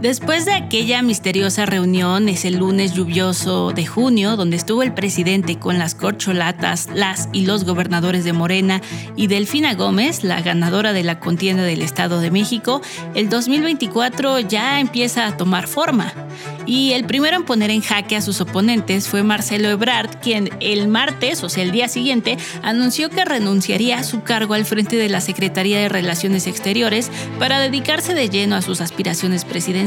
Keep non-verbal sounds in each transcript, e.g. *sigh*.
Después de aquella misteriosa reunión ese lunes lluvioso de junio, donde estuvo el presidente con las corcholatas, las y los gobernadores de Morena y Delfina Gómez, la ganadora de la contienda del Estado de México, el 2024 ya empieza a tomar forma. Y el primero en poner en jaque a sus oponentes fue Marcelo Ebrard, quien el martes, o sea, el día siguiente, anunció que renunciaría a su cargo al frente de la Secretaría de Relaciones Exteriores para dedicarse de lleno a sus aspiraciones presidenciales,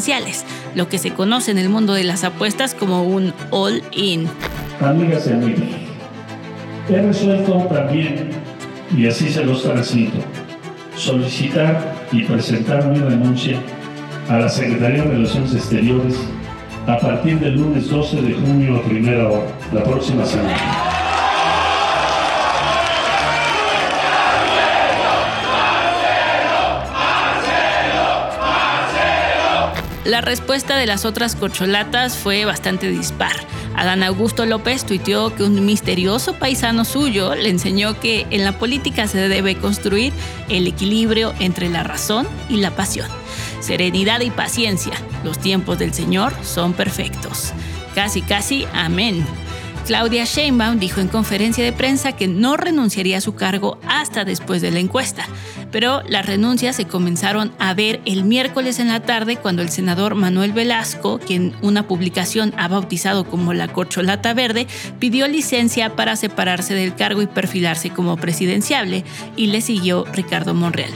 lo que se conoce en el mundo de las apuestas como un all-in. Amigas y amigos, he resuelto también, y así se los transmito, solicitar y presentar mi renuncia a la Secretaría de Relaciones Exteriores a partir del lunes 12 de junio a primera hora, la próxima semana. La respuesta de las otras corcholatas fue bastante dispar. Adán Augusto López tuiteó que un misterioso paisano suyo le enseñó que en la política se debe construir el equilibrio entre la razón y la pasión. Serenidad y paciencia, los tiempos del Señor son perfectos. Casi, casi, amén. Claudia Sheinbaum dijo en conferencia de prensa que no renunciaría a su cargo hasta después de la encuesta, pero las renuncias se comenzaron a ver el miércoles en la tarde cuando el senador Manuel Velasco, quien una publicación ha bautizado como la corcholata verde, pidió licencia para separarse del cargo y perfilarse como presidenciable, y le siguió Ricardo Monreal.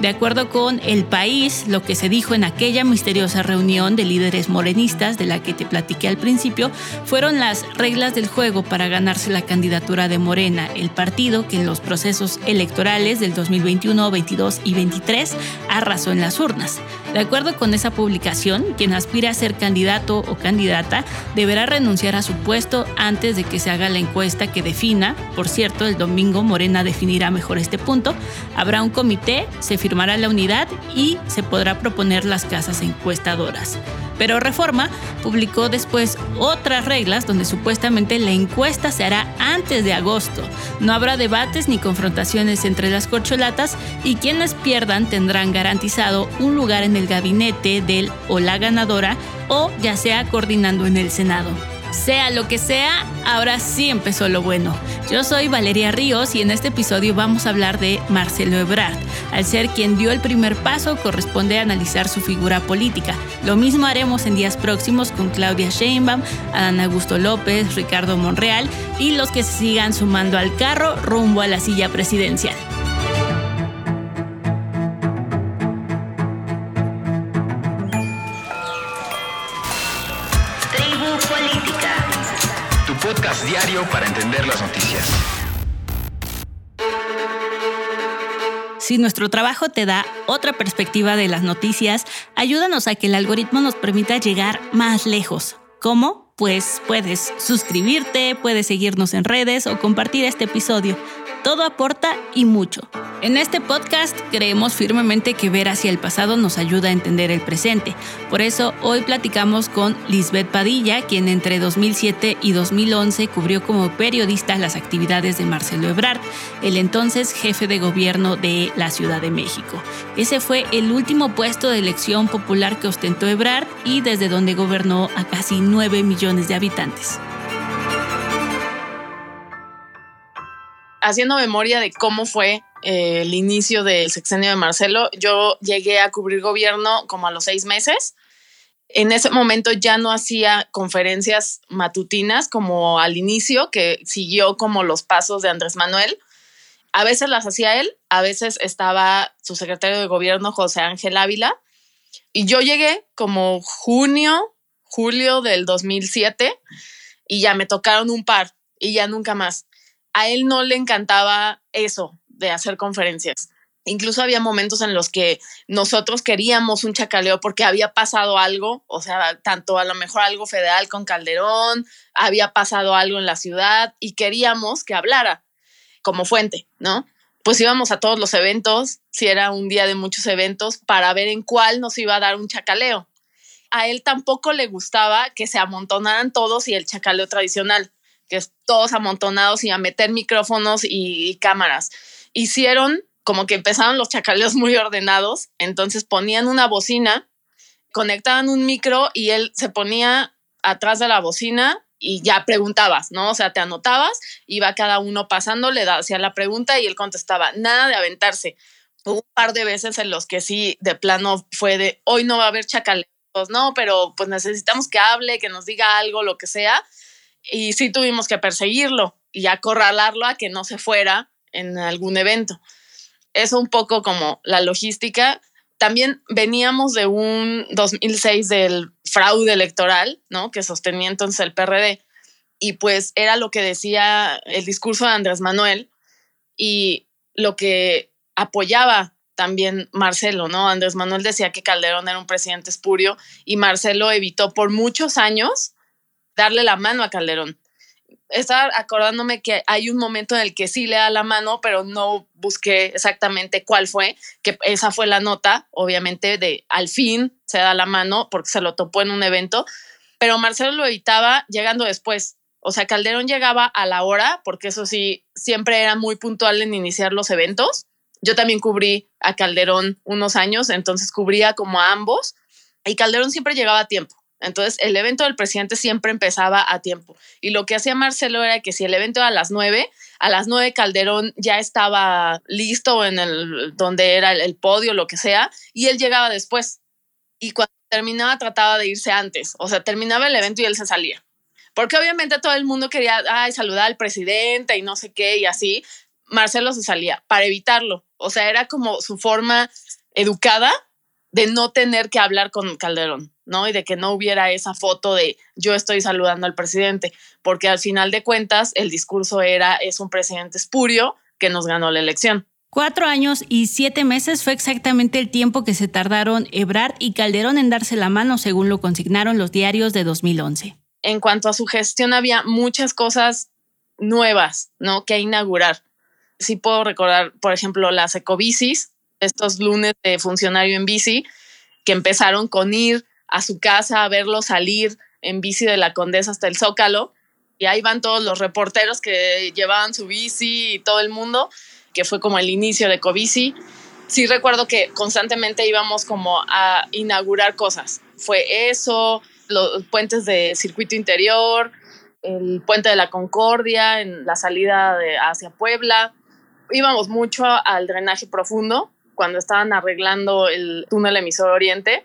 De acuerdo con El País, lo que se dijo en aquella misteriosa reunión de líderes morenistas de la que te platiqué al principio fueron las reglas del juego para ganarse la candidatura de Morena, el partido que en los procesos electorales del 2021, 22 y 23 arrasó en las urnas. De acuerdo con esa publicación, quien aspira a ser candidato o candidata deberá renunciar a su puesto antes de que se haga la encuesta que defina, por cierto, el domingo Morena definirá mejor este punto, habrá un comité, se firmará la unidad y se podrá proponer las casas encuestadoras. Pero Reforma publicó después otras reglas donde supuestamente la encuesta se hará antes de agosto. No habrá debates ni confrontaciones entre las corcholatas y quienes pierdan tendrán garantizado un lugar en el gabinete del o la ganadora o ya sea coordinando en el Senado. Sea lo que sea, ahora sí empezó lo bueno. Yo soy Valeria Ríos y en este episodio vamos a hablar de Marcelo Ebrard. Al ser quien dio el primer paso, corresponde analizar su figura política. Lo mismo haremos en días próximos con Claudia Sheinbaum, Adán Augusto López, Ricardo Monreal y los que se sigan sumando al carro rumbo a la silla presidencial. Podcast diario para entender las noticias. Si nuestro trabajo te da otra perspectiva de las noticias, ayúdanos a que el algoritmo nos permita llegar más lejos. ¿Cómo? Pues puedes suscribirte, puedes seguirnos en redes o compartir este episodio. Todo aporta y mucho. En este podcast creemos firmemente que ver hacia el pasado nos ayuda a entender el presente. Por eso hoy platicamos con Lisbeth Padilla, quien entre 2007 y 2011 cubrió como periodista las actividades de Marcelo Ebrard, el entonces jefe de gobierno de la Ciudad de México. Ese fue el último puesto de elección popular que ostentó Ebrard y desde donde gobernó a casi 9 millones de habitantes. Haciendo memoria de cómo fue eh, el inicio del sexenio de Marcelo, yo llegué a cubrir gobierno como a los seis meses. En ese momento ya no hacía conferencias matutinas como al inicio, que siguió como los pasos de Andrés Manuel. A veces las hacía él, a veces estaba su secretario de gobierno, José Ángel Ávila. Y yo llegué como junio, julio del 2007 y ya me tocaron un par y ya nunca más. A él no le encantaba eso de hacer conferencias. Incluso había momentos en los que nosotros queríamos un chacaleo porque había pasado algo, o sea, tanto a lo mejor algo federal con Calderón, había pasado algo en la ciudad y queríamos que hablara como fuente, ¿no? Pues íbamos a todos los eventos, si era un día de muchos eventos, para ver en cuál nos iba a dar un chacaleo. A él tampoco le gustaba que se amontonaran todos y el chacaleo tradicional, que es todos amontonados y a meter micrófonos y, cámaras. Hicieron como que empezaron los chacaleos muy ordenados, entonces ponían una bocina, conectaban un micro y él se ponía atrás de la bocina y ya preguntabas, ¿no? O sea, te anotabas, iba cada uno pasando, le hacía la pregunta y él contestaba, nada de aventarse. Hubo un par de veces en los que sí, de plano fue de, hoy no va a haber chacaleos, no, pero pues necesitamos que hable, que nos diga algo, lo que sea. Y sí tuvimos que perseguirlo y acorralarlo a que no se fuera en algún evento eso un poco como la logística. También veníamos de un 2006 del fraude electoral, ¿no? Que sostenía entonces el PRD. Y pues era lo que decía el discurso de Andrés Manuel y lo que apoyaba también Marcelo, ¿no? Andrés Manuel decía que Calderón era un presidente espurio y Marcelo evitó por muchos años darle la mano a Calderón estaba acordándome que hay un momento en el que sí le da la mano, pero no busqué exactamente cuál fue, que esa fue la nota, obviamente, de al fin se da la mano porque se lo topó en un evento, pero Marcelo lo evitaba llegando después. O sea, Calderón llegaba a la hora, porque eso sí, siempre era muy puntual en iniciar los eventos. Yo también cubrí a Calderón unos años, entonces cubría como a ambos y Calderón siempre llegaba a tiempo. Entonces, el evento del presidente siempre empezaba a tiempo. Y lo que hacía Marcelo era que si el evento era a las nueve, a las nueve Calderón ya estaba listo en el donde era el, podio, lo que sea, y él llegaba después. Y cuando terminaba, trataba de irse antes. O sea, terminaba el evento y él se salía. Porque obviamente todo el mundo quería ay, saludar al presidente y no sé qué, y así. Marcelo se salía para evitarlo. O sea, era como su forma educada de no tener que hablar con Calderón. ¿No? Y de que no hubiera esa foto de yo estoy saludando al presidente, porque al final de cuentas el discurso era es un presidente espurio que nos ganó la elección. Cuatro años y siete meses fue exactamente el tiempo que se tardaron Ebrard y Calderón en darse la mano, según lo consignaron los diarios de 2011. En cuanto a su gestión, había muchas cosas nuevas, ¿no? Que inaugurar. Sí puedo recordar, por ejemplo, las ecobicis, estos lunes de funcionario en bici, que empezaron con ir a su casa a verlo salir en bici de la Condesa hasta el Zócalo. Y ahí van todos los reporteros que llevaban su bici y todo el mundo, que fue como el inicio de Cobici. Sí recuerdo que constantemente íbamos como a inaugurar cosas. Fue eso, los puentes de circuito interior, el puente de la Concordia, en la salida de, hacia Puebla. Íbamos mucho al drenaje profundo cuando estaban arreglando el túnel emisor oriente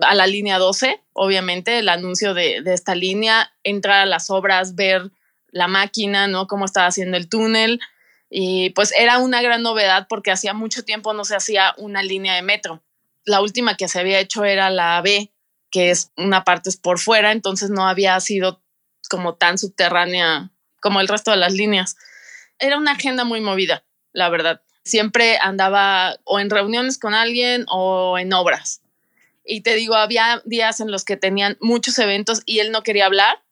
a la línea 12, obviamente, el anuncio de, esta línea, entrar a las obras, ver la máquina, ¿no? Cómo estaba haciendo el túnel. Y pues era una gran novedad porque hacía mucho tiempo no se hacía una línea de metro. La última que se había hecho era la B, que es una parte por fuera, entonces no había sido como tan subterránea como el resto de las líneas. Era una agenda muy movida, la verdad. Siempre andaba o en reuniones con alguien o en obras. Y te digo, había días en los que tenían muchos eventos y él no quería hablar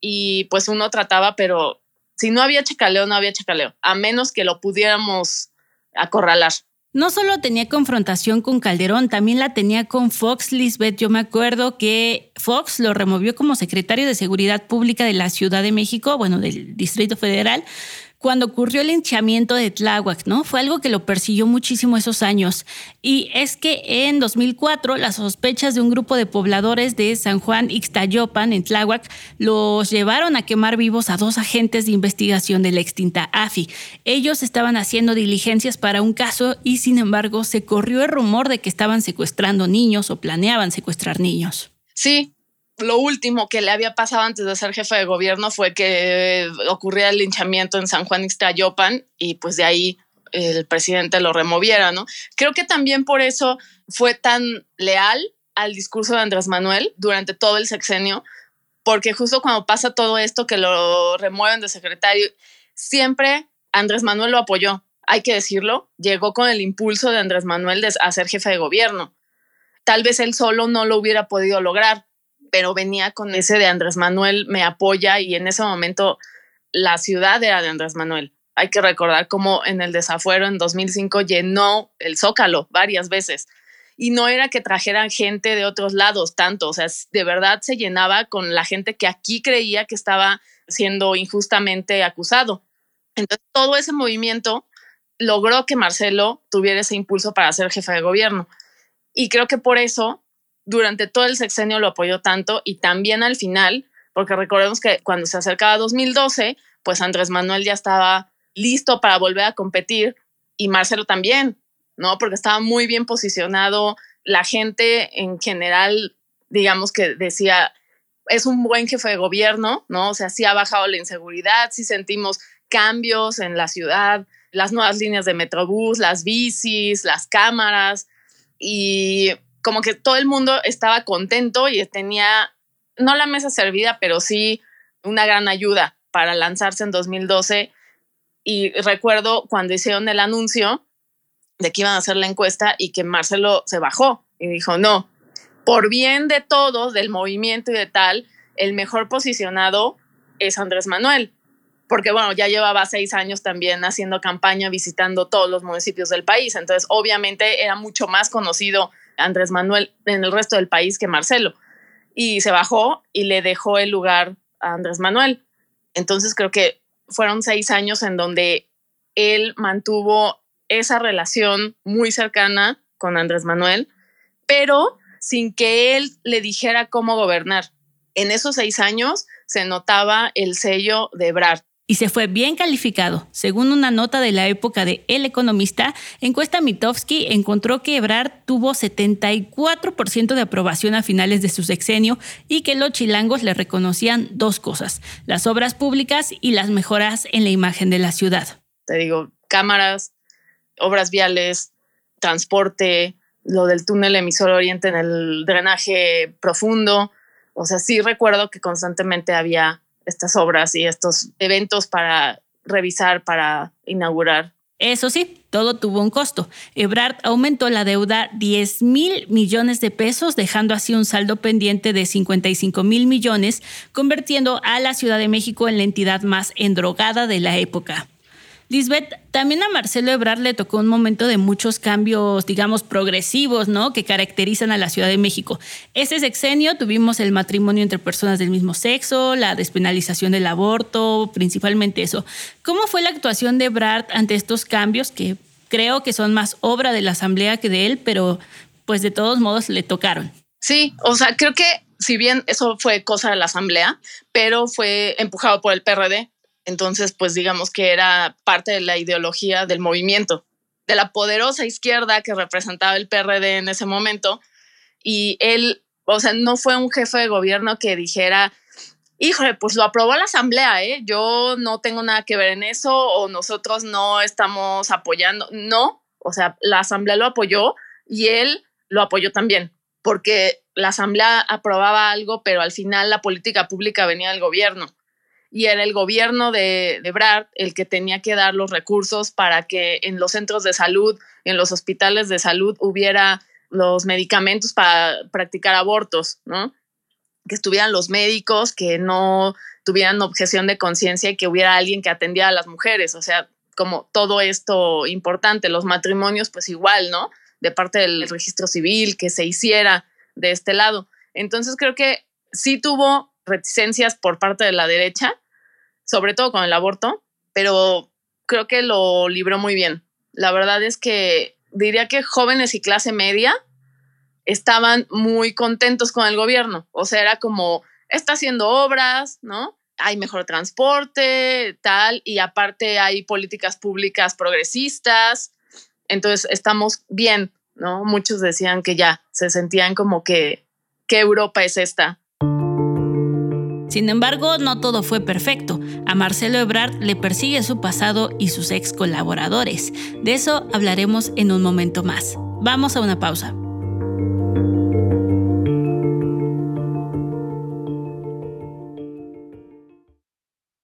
y pues uno trataba, pero si no había chacaleo, no había chacaleo, a menos que lo pudiéramos acorralar. No solo tenía confrontación con Calderón, también la tenía con Fox Lisbeth. Yo me acuerdo que Fox lo removió como secretario de Seguridad Pública de la Ciudad de México, bueno, del Distrito Federal, cuando ocurrió el linchamiento de Tláhuac, ¿no? Fue algo que lo persiguió muchísimo esos años. Y es que en 2004 las sospechas de un grupo de pobladores de San Juan Ixtayopan, en Tláhuac, los llevaron a quemar vivos a dos agentes de investigación de la extinta AFI. Ellos estaban haciendo diligencias para un caso y sin embargo se corrió el rumor de que estaban secuestrando niños o planeaban secuestrar niños. Sí, lo último que le había pasado antes de ser jefe de gobierno fue que ocurría el linchamiento en San Juan Ixtayopan y pues de ahí el presidente lo removiera, ¿no? Creo que también por eso fue tan leal al discurso de Andrés Manuel durante todo el sexenio, porque justo cuando pasa todo esto que lo remueven de secretario, siempre Andrés Manuel lo apoyó, hay que decirlo, llegó con el impulso de Andrés Manuel de, a ser jefe de gobierno. Tal vez él solo no lo hubiera podido lograr, pero venía con ese de Andrés Manuel me apoya y en ese momento la ciudad era de Andrés Manuel. Hay que recordar cómo en el desafuero en 2005 llenó el Zócalo varias veces y no era que trajeran gente de otros lados tanto, o sea, de verdad se llenaba con la gente que aquí creía que estaba siendo injustamente acusado. Entonces, todo ese movimiento logró que Marcelo tuviera ese impulso para ser jefe de gobierno. Y creo que por eso durante todo el sexenio lo apoyó tanto y también al final, porque recordemos que cuando se acercaba 2012, pues Andrés Manuel ya estaba listo para volver a competir y Marcelo también, ¿no? Porque estaba muy bien posicionado, la gente en general, digamos que decía, es un buen jefe de gobierno, ¿no? O sea, sí ha bajado la inseguridad, sí sentimos cambios en la ciudad, las nuevas líneas de Metrobús, las bicis, las cámaras y como que todo el mundo estaba contento y tenía, no la mesa servida, pero sí una gran ayuda para lanzarse en 2012. Y recuerdo cuando hicieron el anuncio de que iban a hacer la encuesta y que Marcelo se bajó y dijo, no, por bien de todos, del movimiento y de tal, el mejor posicionado es Andrés Manuel. Porque bueno, ya llevaba seis años también haciendo campaña, visitando todos los municipios del país. Entonces, obviamente era mucho más conocido Andrés Manuel en el resto del país que Marcelo. Y se bajó y le dejó el lugar a Andrés Manuel. Entonces creo que fueron seis años en donde él mantuvo esa relación muy cercana con Andrés Manuel, pero sin que él le dijera cómo gobernar. En esos seis años se notaba el sello de Ebrard y se fue bien calificado. Según una nota de la época de El Economista, encuesta Mitofsky encontró que Ebrard tuvo 74% de aprobación a finales de su sexenio y que los chilangos le reconocían dos cosas, las obras públicas y las mejoras en la imagen de la ciudad. Te digo, cámaras, obras viales, transporte, lo del túnel emisor oriente en el drenaje profundo. O sea, sí recuerdo que constantemente había estas obras y estos eventos para revisar, para inaugurar. Eso sí, todo tuvo un costo. Ebrard aumentó la deuda 10 mil millones de pesos, dejando así un saldo pendiente de 55 mil millones, convirtiendo a la Ciudad de México en la entidad más endrogada de la época. Lisbeth, también a Marcelo Ebrard le tocó un momento de muchos cambios, digamos, progresivos, ¿no? Que caracterizan a la Ciudad de México. Ese sexenio tuvimos el matrimonio entre personas del mismo sexo, la despenalización del aborto, principalmente eso. ¿Cómo fue la actuación de Ebrard ante estos cambios que creo que son más obra de la Asamblea que de él, pero pues de todos modos le tocaron? Sí, o sea, creo que si bien eso fue cosa de la Asamblea, pero fue empujado por el PRD, entonces, pues digamos que era parte de la ideología del movimiento, de la poderosa izquierda que representaba el PRD en ese momento. Y él, o sea, no fue un jefe de gobierno que dijera, híjole, pues lo aprobó la asamblea, ¿eh? Yo no tengo nada que ver en eso o nosotros no estamos apoyando. No, o sea, la asamblea lo apoyó y él lo apoyó también, porque la asamblea aprobaba algo, pero al final la política pública venía del gobierno y era el gobierno de, de Brad el que tenía que dar los recursos para que en los centros de salud, en los hospitales de salud hubiera los medicamentos para practicar abortos, ¿no? Que estuvieran los médicos, que no tuvieran objeción de conciencia y que hubiera alguien que atendiera a las mujeres, o sea, como todo esto importante, los matrimonios, pues igual, ¿no? De parte del registro civil, que se hiciera de este lado. Entonces creo que sí tuvo reticencias por parte de la derecha, sobre todo con el aborto, pero creo que lo libró muy bien. La verdad es que diría que jóvenes y clase media estaban muy contentos con el gobierno. O sea, era como, está haciendo obras, ¿no? Hay mejor transporte, tal, y aparte hay políticas públicas progresistas. Entonces, estamos bien, ¿no? Muchos decían que ya se sentían como que, ¿qué Europa es esta? Sin embargo, no todo fue perfecto. A Marcelo Ebrard le persigue su pasado y sus ex colaboradores. De eso hablaremos en un momento más. Vamos a una pausa.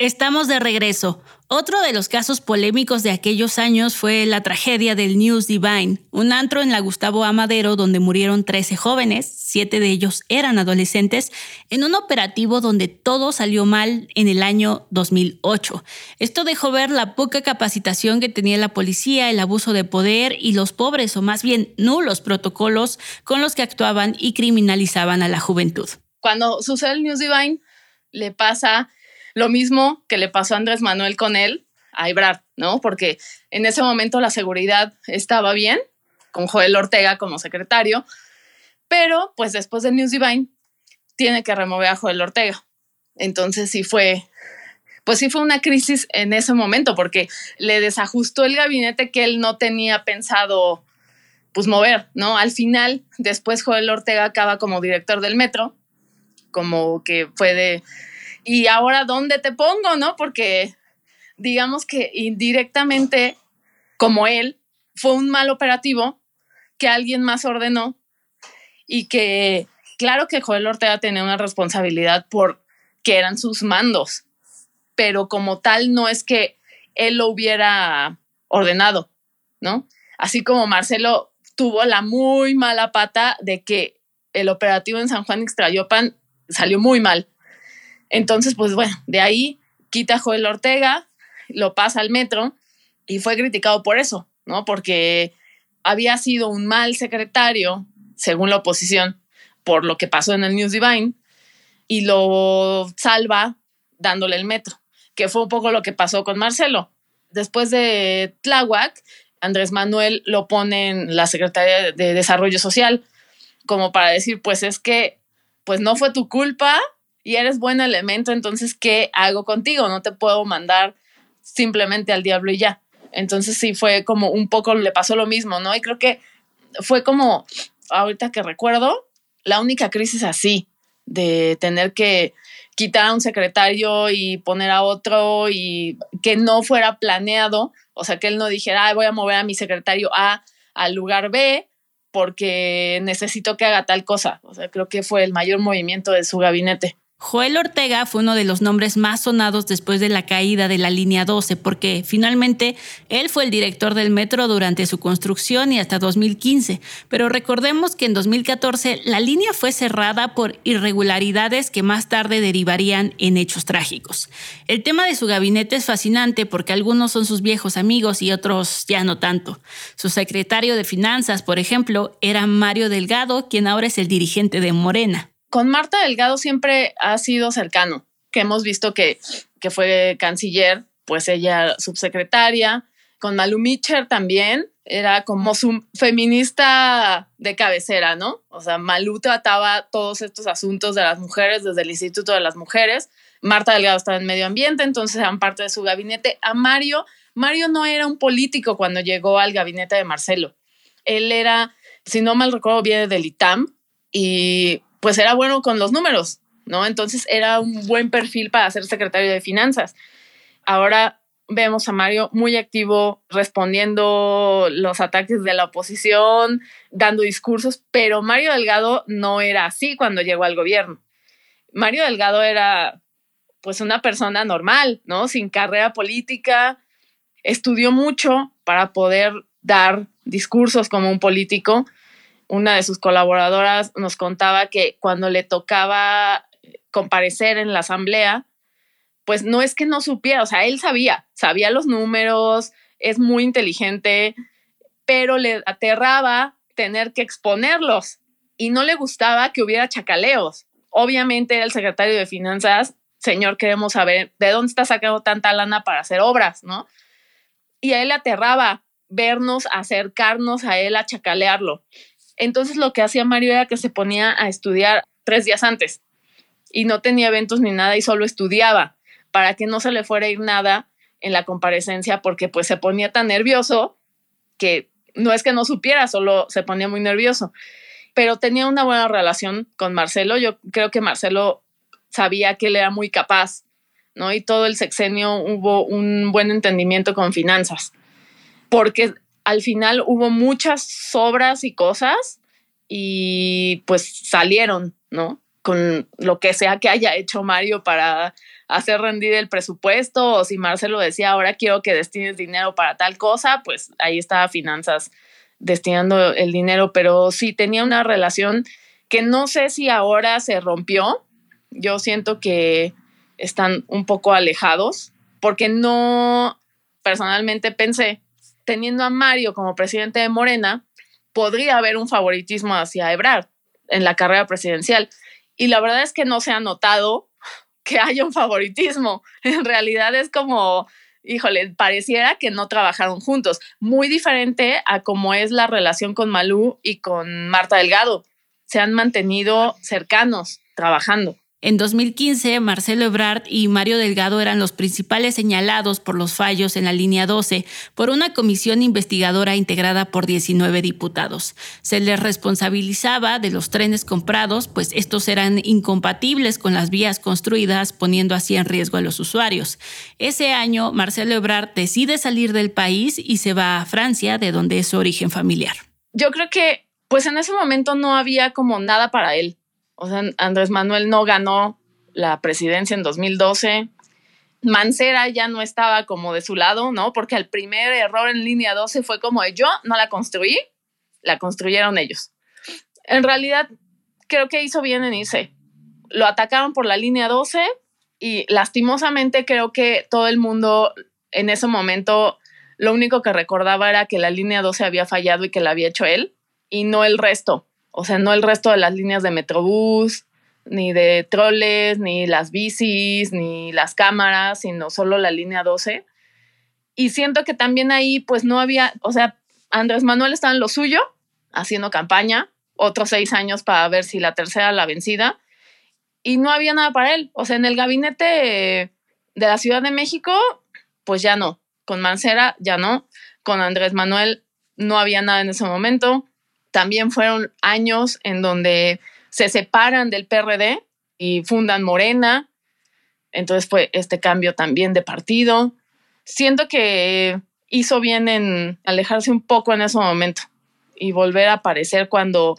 Estamos de regreso. Otro de los casos polémicos de aquellos años fue la tragedia del News Divine, un antro en la Gustavo Amadero donde murieron 13 jóvenes, siete de ellos eran adolescentes, en un operativo donde todo salió mal en el año 2008. Esto dejó ver la poca capacitación que tenía la policía, el abuso de poder y los pobres o más bien nulos protocolos con los que actuaban y criminalizaban a la juventud. Cuando sucede el News Divine, le pasa lo mismo que le pasó a Andrés Manuel con él, a Ebrard, ¿no? Porque en ese momento la seguridad estaba bien, con Joel Ortega como secretario, pero pues después del News Divine tiene que remover a Joel Ortega. Entonces sí fue, pues sí fue una crisis en ese momento, porque le desajustó el gabinete que él no tenía pensado pues mover, ¿no? Al final, después Joel Ortega acaba como director del metro, como que fue de, y ahora dónde te pongo, ¿no? Porque digamos que indirectamente, como él, fue un mal operativo que alguien más ordenó y que, claro que Joel Ortega tenía una responsabilidad por que eran sus mandos, pero como tal no es que él lo hubiera ordenado, ¿no? Así como Marcelo tuvo la muy mala pata de que el operativo en San Juan Ixtrayopan salió muy mal. Entonces, pues bueno, de ahí quita a Joel Ortega, lo pasa al metro y fue criticado por eso, ¿no? Porque había sido un mal secretario, según la oposición, por lo que pasó en el News Divine, y lo salva dándole el metro, que fue un poco lo que pasó con Marcelo. Después de Tláhuac, Andrés Manuel lo pone en la Secretaría de Desarrollo Social, como para decir, pues es que, pues no fue tu culpa, y eres buen elemento, entonces, ¿qué hago contigo? No te puedo mandar simplemente al diablo y ya. Entonces sí fue como un poco, le pasó lo mismo, ¿no? Y creo que fue como, ahorita que recuerdo, la única crisis así, de tener que quitar a un secretario y poner a otro y que no fuera planeado, o sea, que él no dijera, voy a mover a mi secretario A al lugar B porque necesito que haga tal cosa. O sea, creo que fue el mayor movimiento de su gabinete. Joel Ortega fue uno de los nombres más sonados después de la caída de la línea 12, porque finalmente él fue el director del metro durante su construcción y hasta 2015. Pero recordemos que en 2014 la línea fue cerrada por irregularidades que más tarde derivarían en hechos trágicos. El tema de su gabinete es fascinante porque algunos son sus viejos amigos y otros ya no tanto. Su secretario de Finanzas, por ejemplo, era Mario Delgado, quien ahora es el dirigente de Morena con Marta Delgado siempre ha sido cercano, que hemos visto que, que fue canciller, pues ella subsecretaria, con Malu Mitcher también, era como su feminista de cabecera, ¿no? O sea, Malu trataba todos estos asuntos de las mujeres desde el Instituto de las Mujeres. Marta Delgado estaba en medio ambiente, entonces eran parte de su gabinete. A Mario, Mario no era un político cuando llegó al gabinete de Marcelo. Él era, si no mal recuerdo, viene del ITAM y pues era bueno con los números, ¿no? Entonces era un buen perfil para ser secretario de finanzas. Ahora vemos a Mario muy activo respondiendo los ataques de la oposición, dando discursos, pero Mario Delgado no era así cuando llegó al gobierno. Mario Delgado era pues una persona normal, ¿no? Sin carrera política, estudió mucho para poder dar discursos como un político. Una de sus colaboradoras nos contaba que cuando le tocaba comparecer en la asamblea, pues no es que no supiera, o sea, él sabía, sabía los números, es muy inteligente, pero le aterraba tener que exponerlos y no le gustaba que hubiera chacaleos. Obviamente era el secretario de Finanzas, señor, queremos saber de dónde está sacando tanta lana para hacer obras, ¿no? Y a él le aterraba vernos, acercarnos a él, a chacalearlo. Entonces lo que hacía Mario era que se ponía a estudiar tres días antes y no tenía eventos ni nada y solo estudiaba para que no se le fuera a ir nada en la comparecencia porque pues se ponía tan nervioso que no es que no supiera, solo se ponía muy nervioso. Pero tenía una buena relación con Marcelo. Yo creo que Marcelo sabía que él era muy capaz, ¿no? Y todo el sexenio hubo un buen entendimiento con finanzas, porque al final hubo muchas obras y cosas y pues salieron, ¿no? Con lo que sea que haya hecho Mario para hacer rendir el presupuesto o si Marcelo decía, ahora quiero que destines dinero para tal cosa, pues ahí estaba finanzas destinando el dinero, pero sí tenía una relación que no sé si ahora se rompió. Yo siento que están un poco alejados porque no, personalmente pensé, teniendo a Mario como presidente de Morena, podría haber un favoritismo hacia Ebrard en la carrera presidencial. Y la verdad es que no se ha notado que haya un favoritismo. *laughs* En realidad es como, híjole, pareciera que no trabajaron juntos. Muy diferente a cómo es la relación con Malú y con Marta Delgado. Se han mantenido cercanos trabajando. En 2015, Marcelo Ebrard y Mario Delgado eran los principales señalados por los fallos en la línea 12 por una comisión investigadora integrada por 19 diputados. Se les responsabilizaba de los trenes comprados, pues estos eran incompatibles con las vías construidas, poniendo así en riesgo a los usuarios. Ese año, Marcelo Ebrard decide salir del país y se va a Francia, de donde es su origen familiar. Yo creo que, pues en ese momento no había como nada para él o sea, Andrés Manuel no ganó la presidencia en 2012. Mancera ya no estaba como de su lado, ¿no? Porque el primer error en línea 12 fue como de yo no la construí, la construyeron ellos. En realidad, creo que hizo bien en irse. Lo atacaron por la línea 12 y lastimosamente creo que todo el mundo en ese momento lo único que recordaba era que la línea 12 había fallado y que la había hecho él y no el resto. O sea, no el resto de las líneas de Metrobús, ni de troles, ni las bicis, ni las cámaras, sino solo la línea 12. Y siento que también ahí, pues no había, o sea, Andrés Manuel estaba en lo suyo, haciendo campaña, otros seis años para ver si la tercera la vencida, y no había nada para él. O sea, en el gabinete de la Ciudad de México, pues ya no. Con Mancera, ya no. Con Andrés Manuel, no había nada en ese momento. También fueron años en donde se separan del PRD y fundan Morena. Entonces fue este cambio también de partido. Siento que hizo bien en alejarse un poco en ese momento y volver a aparecer cuando,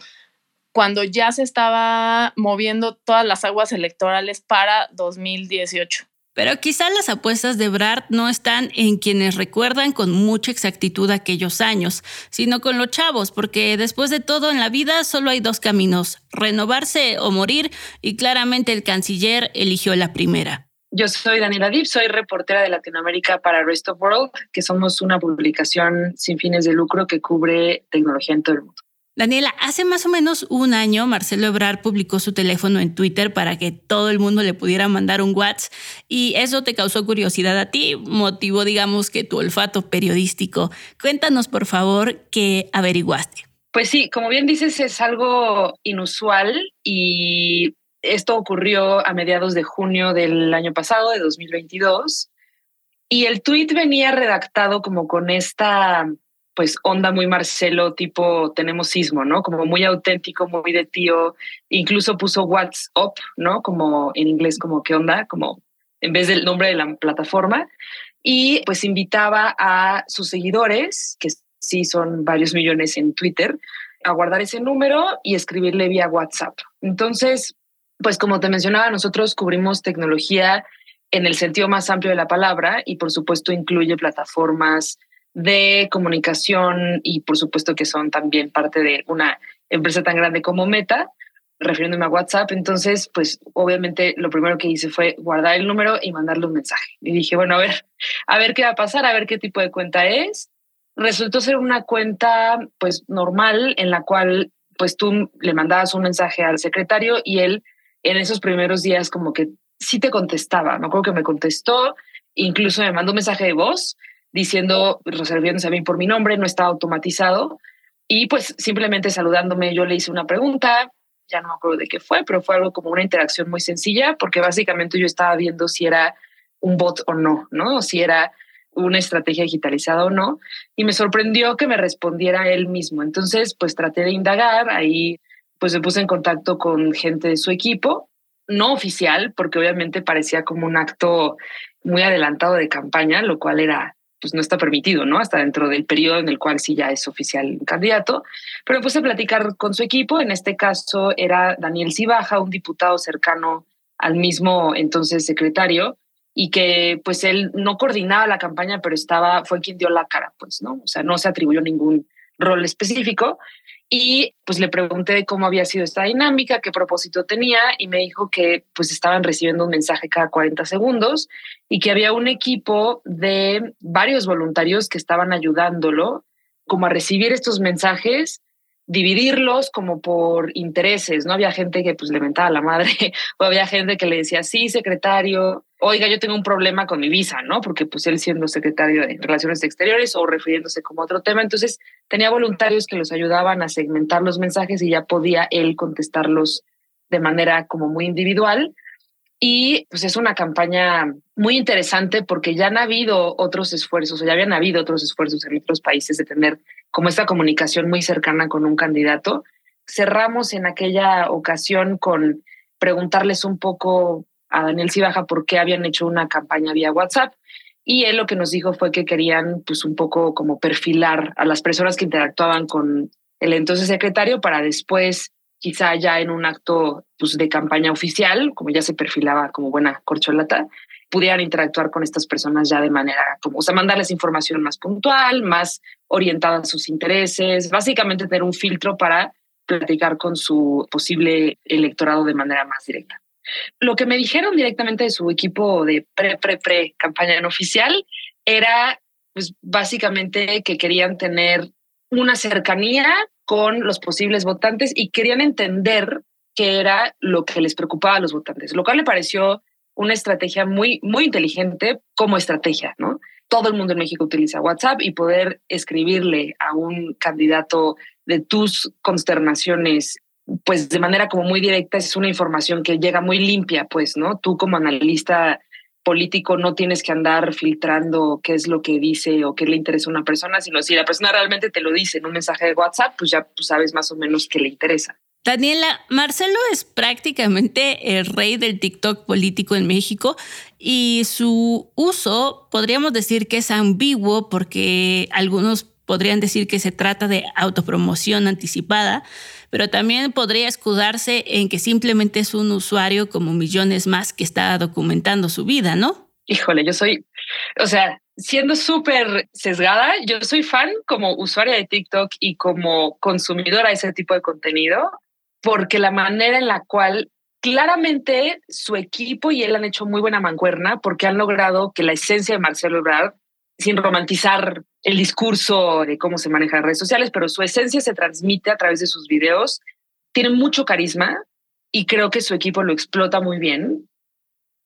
cuando ya se estaba moviendo todas las aguas electorales para 2018. Pero quizá las apuestas de Brad no están en quienes recuerdan con mucha exactitud aquellos años, sino con los chavos, porque después de todo en la vida solo hay dos caminos, renovarse o morir, y claramente el canciller eligió la primera. Yo soy Daniela Dip, soy reportera de Latinoamérica para Rest of World, que somos una publicación sin fines de lucro que cubre tecnología en todo el mundo. Daniela, hace más o menos un año Marcelo Ebrar publicó su teléfono en Twitter para que todo el mundo le pudiera mandar un WhatsApp y eso te causó curiosidad a ti, motivó digamos que tu olfato periodístico. Cuéntanos por favor qué averiguaste. Pues sí, como bien dices, es algo inusual y esto ocurrió a mediados de junio del año pasado, de 2022. Y el tweet venía redactado como con esta pues onda muy Marcelo, tipo tenemos sismo, ¿no? Como muy auténtico, muy de tío. Incluso puso WhatsApp, ¿no? Como en inglés, como qué onda, como en vez del nombre de la plataforma. Y pues invitaba a sus seguidores, que sí son varios millones en Twitter, a guardar ese número y escribirle vía WhatsApp. Entonces, pues como te mencionaba, nosotros cubrimos tecnología en el sentido más amplio de la palabra y por supuesto incluye plataformas de comunicación y por supuesto que son también parte de una empresa tan grande como Meta, refiriéndome a WhatsApp. Entonces, pues obviamente lo primero que hice fue guardar el número y mandarle un mensaje. Y dije, bueno, a ver, a ver qué va a pasar, a ver qué tipo de cuenta es. Resultó ser una cuenta pues normal en la cual pues tú le mandabas un mensaje al secretario y él en esos primeros días como que sí te contestaba. Me acuerdo que me contestó, incluso me mandó un mensaje de voz diciendo, resolviéndose a mí por mi nombre, no estaba automatizado. Y pues simplemente saludándome, yo le hice una pregunta, ya no me acuerdo de qué fue, pero fue algo como una interacción muy sencilla, porque básicamente yo estaba viendo si era un bot o no, ¿no? O si era una estrategia digitalizada o no. Y me sorprendió que me respondiera él mismo. Entonces, pues traté de indagar, ahí pues me puse en contacto con gente de su equipo, no oficial, porque obviamente parecía como un acto muy adelantado de campaña, lo cual era pues no está permitido, ¿no? Hasta dentro del periodo en el cual sí ya es oficial candidato. Pero puse a platicar con su equipo. En este caso era Daniel Cibaja, un diputado cercano al mismo entonces secretario, y que pues él no coordinaba la campaña, pero estaba, fue quien dio la cara, pues, ¿no? O sea, no se atribuyó ningún rol específico. Y pues le pregunté cómo había sido esta dinámica, qué propósito tenía y me dijo que pues estaban recibiendo un mensaje cada 40 segundos y que había un equipo de varios voluntarios que estaban ayudándolo como a recibir estos mensajes dividirlos como por intereses, ¿no? Había gente que pues le mentaba a la madre *laughs* o había gente que le decía, sí, secretario, oiga, yo tengo un problema con mi visa, ¿no? Porque pues él siendo secretario de Relaciones Exteriores o refiriéndose como otro tema, entonces tenía voluntarios que los ayudaban a segmentar los mensajes y ya podía él contestarlos de manera como muy individual. Y pues es una campaña muy interesante porque ya han habido otros esfuerzos, o ya habían habido otros esfuerzos en otros países de tener como esta comunicación muy cercana con un candidato. Cerramos en aquella ocasión con preguntarles un poco a Daniel Cibaja por qué habían hecho una campaña vía WhatsApp y él lo que nos dijo fue que querían pues un poco como perfilar a las personas que interactuaban con el entonces secretario para después quizá ya en un acto pues, de campaña oficial, como ya se perfilaba como buena corcholata, pudieran interactuar con estas personas ya de manera como, o sea, mandarles información más puntual, más orientada a sus intereses, básicamente tener un filtro para platicar con su posible electorado de manera más directa. Lo que me dijeron directamente de su equipo de pre, pre, pre campaña no oficial era pues básicamente que querían tener una cercanía con los posibles votantes y querían entender qué era lo que les preocupaba a los votantes, lo cual le pareció una estrategia muy, muy inteligente como estrategia, ¿no? Todo el mundo en México utiliza WhatsApp y poder escribirle a un candidato de tus consternaciones, pues de manera como muy directa, es una información que llega muy limpia, pues, ¿no? Tú como analista político no tienes que andar filtrando qué es lo que dice o qué le interesa a una persona, sino si la persona realmente te lo dice en un mensaje de WhatsApp, pues ya pues sabes más o menos qué le interesa. Daniela, Marcelo es prácticamente el rey del TikTok político en México y su uso podríamos decir que es ambiguo porque algunos podrían decir que se trata de autopromoción anticipada, pero también podría escudarse en que simplemente es un usuario como millones más que está documentando su vida, ¿no? Híjole, yo soy, o sea, siendo súper sesgada, yo soy fan como usuaria de TikTok y como consumidora de ese tipo de contenido porque la manera en la cual claramente su equipo y él han hecho muy buena mancuerna porque han logrado que la esencia de Marcelo Ebrard, sin romantizar el discurso de cómo se manejan redes sociales, pero su esencia se transmite a través de sus videos, tiene mucho carisma y creo que su equipo lo explota muy bien.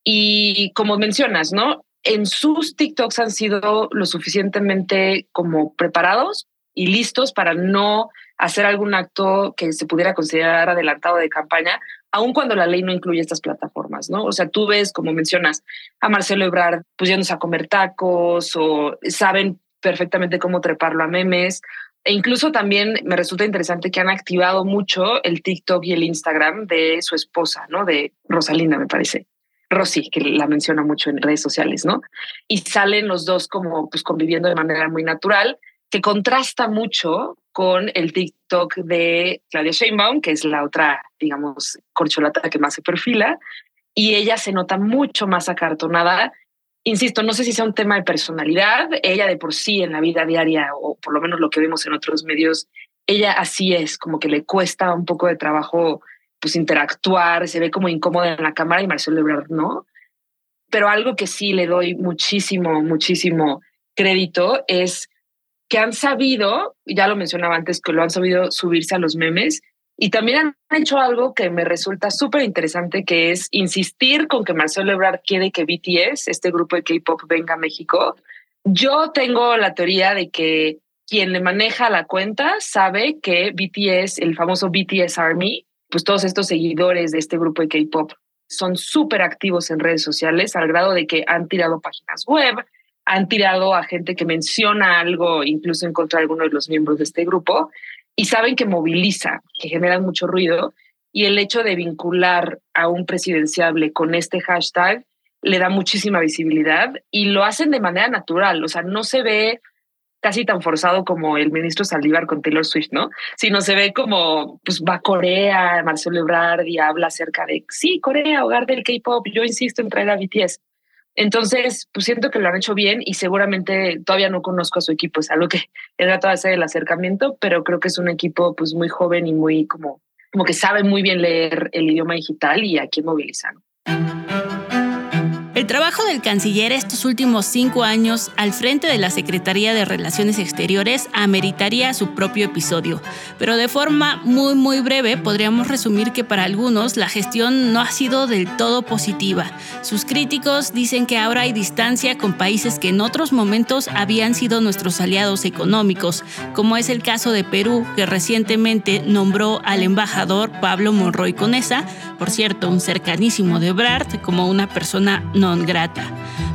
Y como mencionas, ¿no? En sus TikToks han sido lo suficientemente como preparados y listos para no hacer algún acto que se pudiera considerar adelantado de campaña, aun cuando la ley no incluye estas plataformas, ¿no? O sea, tú ves, como mencionas, a Marcelo Ebrard pues yéndose a comer tacos o saben perfectamente cómo treparlo a memes. E incluso también me resulta interesante que han activado mucho el TikTok y el Instagram de su esposa, ¿no? De Rosalinda, me parece. Rosy, que la menciona mucho en redes sociales, ¿no? Y salen los dos como pues conviviendo de manera muy natural que contrasta mucho con el TikTok de Claudia Sheinbaum, que es la otra, digamos, corcholata que más se perfila, y ella se nota mucho más acartonada. Insisto, no sé si sea un tema de personalidad, ella de por sí en la vida diaria, o por lo menos lo que vemos en otros medios, ella así es, como que le cuesta un poco de trabajo pues interactuar, se ve como incómoda en la cámara y Marcelo Ebrard no. Pero algo que sí le doy muchísimo, muchísimo crédito es que han sabido, ya lo mencionaba antes, que lo han sabido subirse a los memes y también han hecho algo que me resulta súper interesante, que es insistir con que Marcelo Ebrard quiere que BTS, este grupo de K-pop, venga a México. Yo tengo la teoría de que quien le maneja la cuenta sabe que BTS, el famoso BTS Army, pues todos estos seguidores de este grupo de K-pop son súper activos en redes sociales, al grado de que han tirado páginas web, han tirado a gente que menciona algo, incluso en contra de alguno de los miembros de este grupo y saben que moviliza, que generan mucho ruido, y el hecho de vincular a un presidenciable con este hashtag le da muchísima visibilidad y lo hacen de manera natural, o sea, no se ve casi tan forzado como el ministro Saldívar con Taylor Swift, ¿no? Sino se ve como, pues va a Corea, Marcelo Ebrard y habla acerca de, sí, Corea, hogar del K-pop, yo insisto en traer a BTS. Entonces, pues siento que lo han hecho bien y seguramente todavía no conozco a su equipo, es algo que he tratado de hacer el acercamiento, pero creo que es un equipo pues muy joven y muy como, como que sabe muy bien leer el idioma digital y a quién movilizar. El trabajo del canciller estos últimos cinco años al frente de la Secretaría de Relaciones Exteriores ameritaría su propio episodio, pero de forma muy muy breve podríamos resumir que para algunos la gestión no ha sido del todo positiva. Sus críticos dicen que ahora hay distancia con países que en otros momentos habían sido nuestros aliados económicos, como es el caso de Perú, que recientemente nombró al embajador Pablo Monroy Conesa, por cierto, un cercanísimo de Brart, como una persona no grata.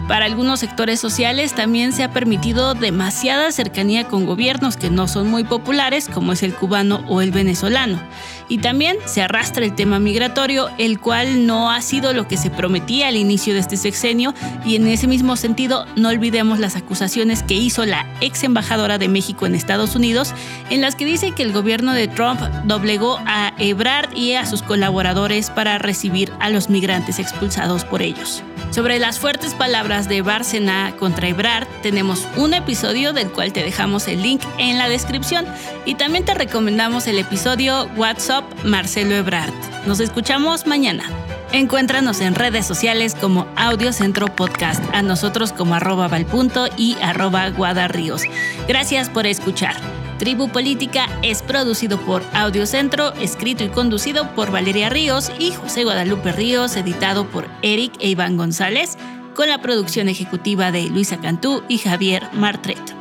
Para algunos sectores sociales también se ha permitido demasiada cercanía con gobiernos que no son muy populares, como es el cubano o el venezolano. Y también se arrastra el tema migratorio, el cual no ha sido lo que se prometía al inicio de este sexenio, y en ese mismo sentido no olvidemos las acusaciones que hizo la ex embajadora de México en Estados Unidos, en las que dice que el gobierno de Trump doblegó a Ebrard y a sus colaboradores para recibir a los migrantes expulsados por ellos. Sobre las fuertes palabras de Bárcena contra Ebrard, tenemos un episodio del cual te dejamos el link en la descripción y también te recomendamos el episodio WhatsApp Marcelo Ebrard. Nos escuchamos mañana. Encuéntranos en redes sociales como Audio Centro Podcast, a nosotros como arroba valpunto y arroba guadarríos. Gracias por escuchar. Tribu Política es producido por Audiocentro, escrito y conducido por Valeria Ríos y José Guadalupe Ríos, editado por Eric e Iván González, con la producción ejecutiva de Luisa Cantú y Javier Martret.